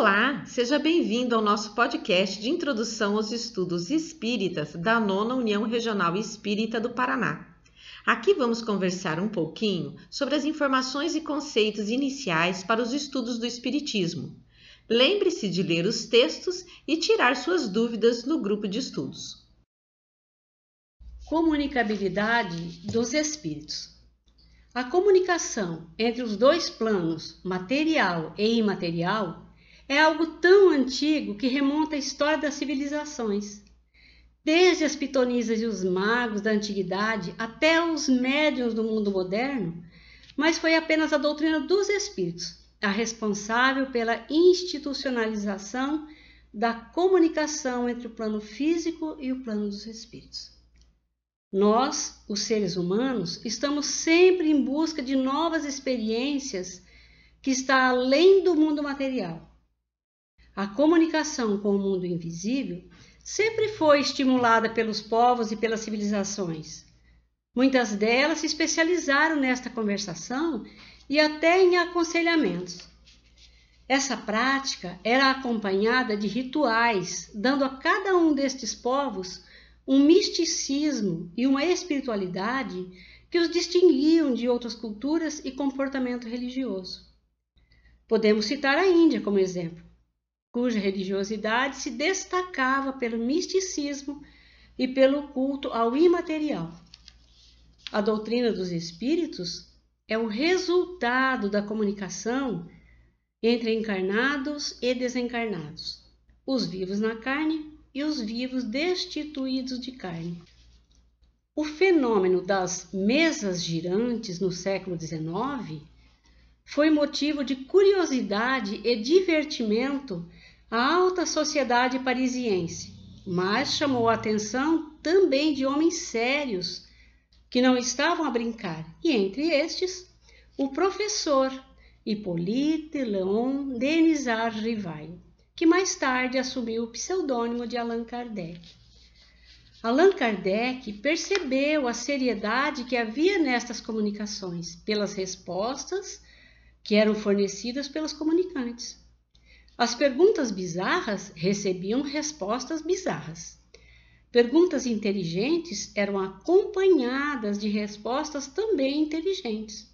Olá, seja bem-vindo ao nosso podcast de introdução aos estudos espíritas da Nona União Regional Espírita do Paraná. Aqui vamos conversar um pouquinho sobre as informações e conceitos iniciais para os estudos do Espiritismo. Lembre-se de ler os textos e tirar suas dúvidas no grupo de estudos. Comunicabilidade dos espíritos. A comunicação entre os dois planos, material e imaterial, é algo tão antigo que remonta à história das civilizações. Desde as pitonisas e os magos da antiguidade até os médiuns do mundo moderno, mas foi apenas a doutrina dos espíritos a responsável pela institucionalização da comunicação entre o plano físico e o plano dos espíritos. Nós, os seres humanos, estamos sempre em busca de novas experiências que está além do mundo material a comunicação com o mundo invisível sempre foi estimulada pelos povos e pelas civilizações. Muitas delas se especializaram nesta conversação e até em aconselhamentos. Essa prática era acompanhada de rituais, dando a cada um destes povos um misticismo e uma espiritualidade que os distinguiam de outras culturas e comportamento religioso. Podemos citar a Índia como exemplo cuja religiosidade se destacava pelo misticismo e pelo culto ao imaterial. A doutrina dos espíritos é o resultado da comunicação entre encarnados e desencarnados, os vivos na carne e os vivos destituídos de carne. O fenômeno das mesas girantes no século XIX foi motivo de curiosidade e divertimento a alta sociedade parisiense, mas chamou a atenção também de homens sérios que não estavam a brincar, e entre estes, o professor Hippolyte Léon Denisard Rivail, que mais tarde assumiu o pseudônimo de Allan Kardec. Allan Kardec percebeu a seriedade que havia nestas comunicações, pelas respostas que eram fornecidas pelos comunicantes. As perguntas bizarras recebiam respostas bizarras. Perguntas inteligentes eram acompanhadas de respostas também inteligentes.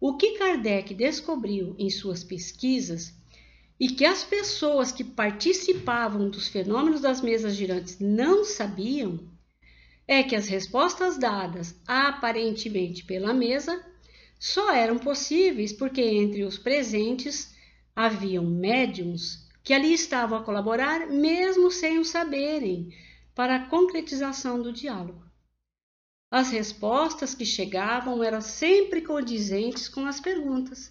O que Kardec descobriu em suas pesquisas e que as pessoas que participavam dos fenômenos das mesas girantes não sabiam é que as respostas dadas aparentemente pela mesa só eram possíveis porque entre os presentes Haviam médiums que ali estavam a colaborar, mesmo sem o saberem, para a concretização do diálogo. As respostas que chegavam eram sempre condizentes com as perguntas,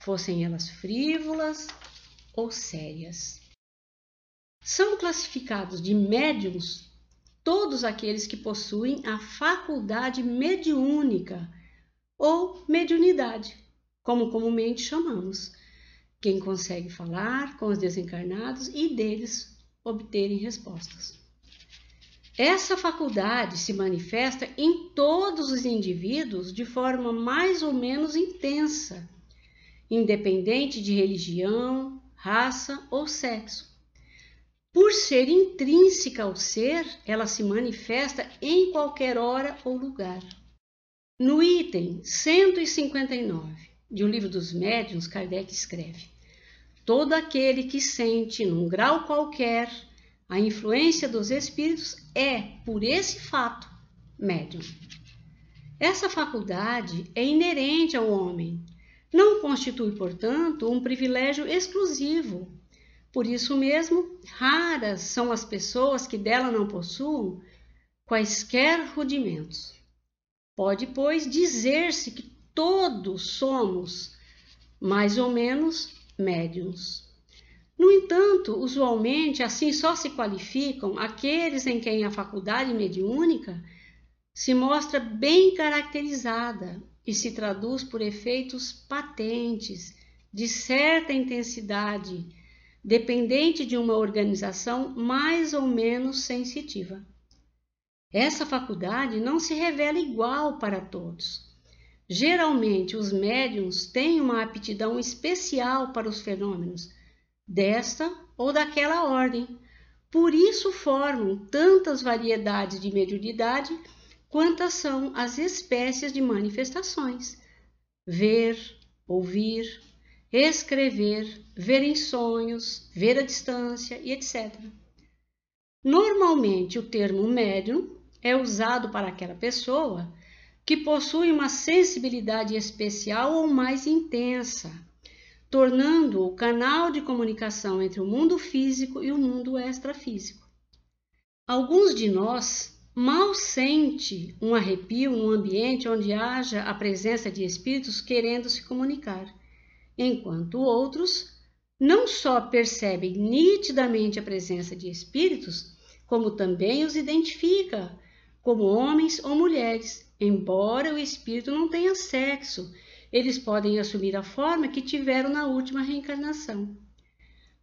fossem elas frívolas ou sérias. São classificados de médiums todos aqueles que possuem a faculdade mediúnica ou mediunidade, como comumente chamamos, quem consegue falar com os desencarnados e deles obterem respostas. Essa faculdade se manifesta em todos os indivíduos de forma mais ou menos intensa, independente de religião, raça ou sexo. Por ser intrínseca ao ser, ela se manifesta em qualquer hora ou lugar. No item 159 de O Livro dos Médiuns, Kardec escreve: Todo aquele que sente, num grau qualquer, a influência dos espíritos é, por esse fato, médium. Essa faculdade é inerente ao homem, não constitui, portanto, um privilégio exclusivo. Por isso mesmo, raras são as pessoas que dela não possuam quaisquer rudimentos. Pode, pois, dizer-se que todos somos mais ou menos médiums. No entanto, usualmente assim só se qualificam aqueles em quem a faculdade mediúnica se mostra bem caracterizada e se traduz por efeitos patentes de certa intensidade, dependente de uma organização mais ou menos sensitiva. Essa faculdade não se revela igual para todos. Geralmente, os médiums têm uma aptidão especial para os fenômenos, desta ou daquela ordem. Por isso formam tantas variedades de mediunidade quantas são as espécies de manifestações. Ver, ouvir, escrever, ver em sonhos, ver à distância e etc. Normalmente, o termo médium é usado para aquela pessoa que possui uma sensibilidade especial ou mais intensa, tornando o canal de comunicação entre o mundo físico e o mundo extrafísico. Alguns de nós mal sente um arrepio num ambiente onde haja a presença de espíritos querendo se comunicar, enquanto outros não só percebem nitidamente a presença de espíritos, como também os identifica como homens ou mulheres, embora o espírito não tenha sexo, eles podem assumir a forma que tiveram na última reencarnação.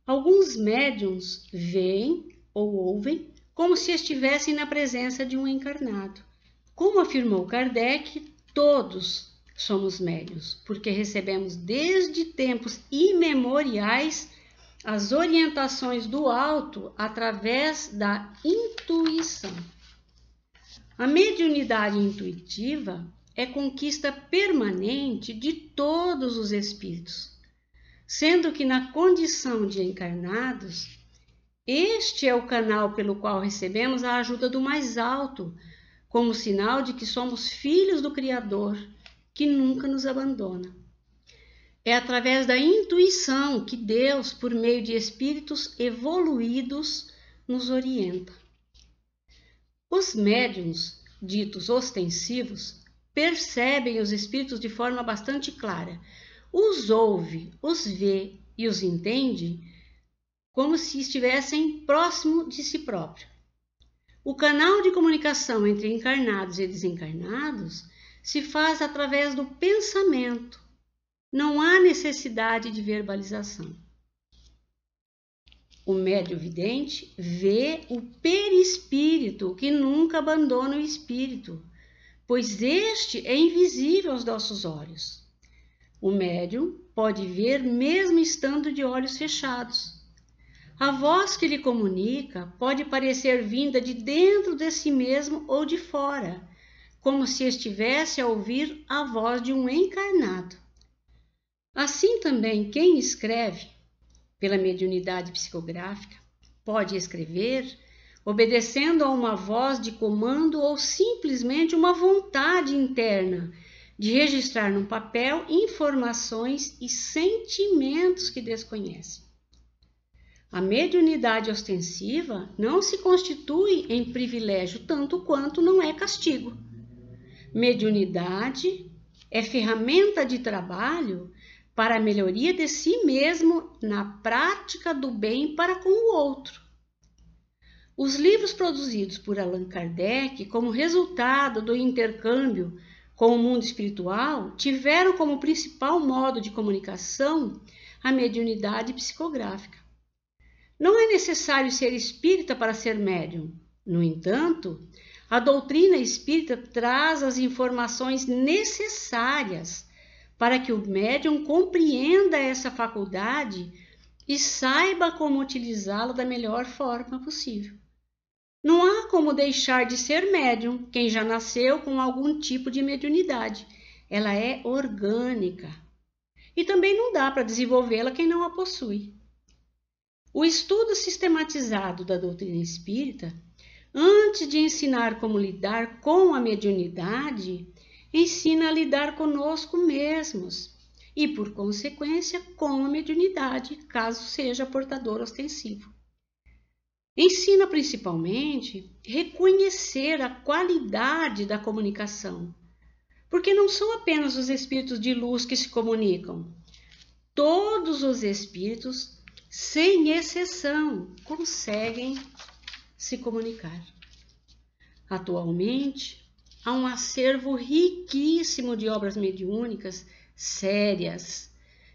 Alguns médiums veem ou ouvem como se estivessem na presença de um encarnado. Como afirmou Kardec, todos somos médios, porque recebemos desde tempos imemoriais as orientações do alto através da intuição. A mediunidade intuitiva é conquista permanente de todos os espíritos, sendo que na condição de encarnados este é o canal pelo qual recebemos a ajuda do mais alto, como sinal de que somos filhos do Criador, que nunca nos abandona. É através da intuição que Deus, por meio de espíritos evoluídos, nos orienta. Os médiums, ditos ostensivos, percebem os espíritos de forma bastante clara, os ouve, os vê e os entende como se estivessem próximo de si próprio. O canal de comunicação entre encarnados e desencarnados se faz através do pensamento. Não há necessidade de verbalização. O médio vidente vê o perispírito que nunca abandona o espírito, pois este é invisível aos nossos olhos. O médium pode ver mesmo estando de olhos fechados a voz que lhe comunica pode parecer vinda de dentro de si mesmo ou de fora, como se estivesse a ouvir a voz de um encarnado. Assim também, quem escreve, pela mediunidade psicográfica, pode escrever obedecendo a uma voz de comando ou simplesmente uma vontade interna de registrar no papel informações e sentimentos que desconhece. A mediunidade ostensiva não se constitui em privilégio tanto quanto não é castigo. Mediunidade é ferramenta de trabalho para a melhoria de si mesmo na prática do bem para com o outro. Os livros produzidos por Allan Kardec, como resultado do intercâmbio com o mundo espiritual, tiveram como principal modo de comunicação a mediunidade psicográfica. Não é necessário ser espírita para ser médium. No entanto, a doutrina espírita traz as informações necessárias para que o médium compreenda essa faculdade e saiba como utilizá-la da melhor forma possível. Não há como deixar de ser médium quem já nasceu com algum tipo de mediunidade. Ela é orgânica. E também não dá para desenvolvê-la quem não a possui. O estudo sistematizado da doutrina espírita, antes de ensinar como lidar com a mediunidade, ensina a lidar conosco mesmos e, por consequência, com a mediunidade, caso seja portador ostensivo. Ensina principalmente reconhecer a qualidade da comunicação, porque não são apenas os espíritos de luz que se comunicam. Todos os espíritos sem exceção, conseguem se comunicar. Atualmente, há um acervo riquíssimo de obras mediúnicas sérias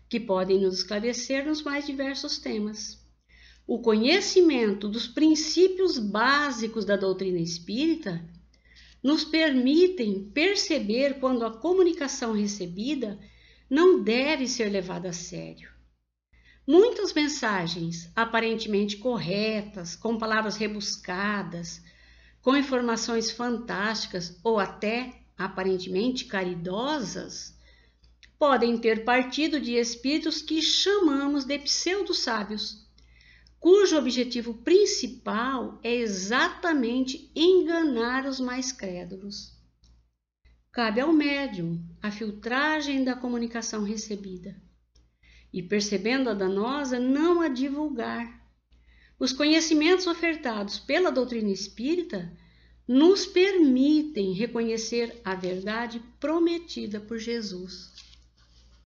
que podem nos esclarecer nos mais diversos temas. O conhecimento dos princípios básicos da doutrina espírita nos permitem perceber quando a comunicação recebida não deve ser levada a sério Muitas mensagens aparentemente corretas, com palavras rebuscadas, com informações fantásticas ou até aparentemente caridosas, podem ter partido de espíritos que chamamos de pseudo-sábios, cujo objetivo principal é exatamente enganar os mais crédulos. Cabe ao médium a filtragem da comunicação recebida e, percebendo a danosa, não a divulgar. Os conhecimentos ofertados pela doutrina espírita nos permitem reconhecer a verdade prometida por Jesus.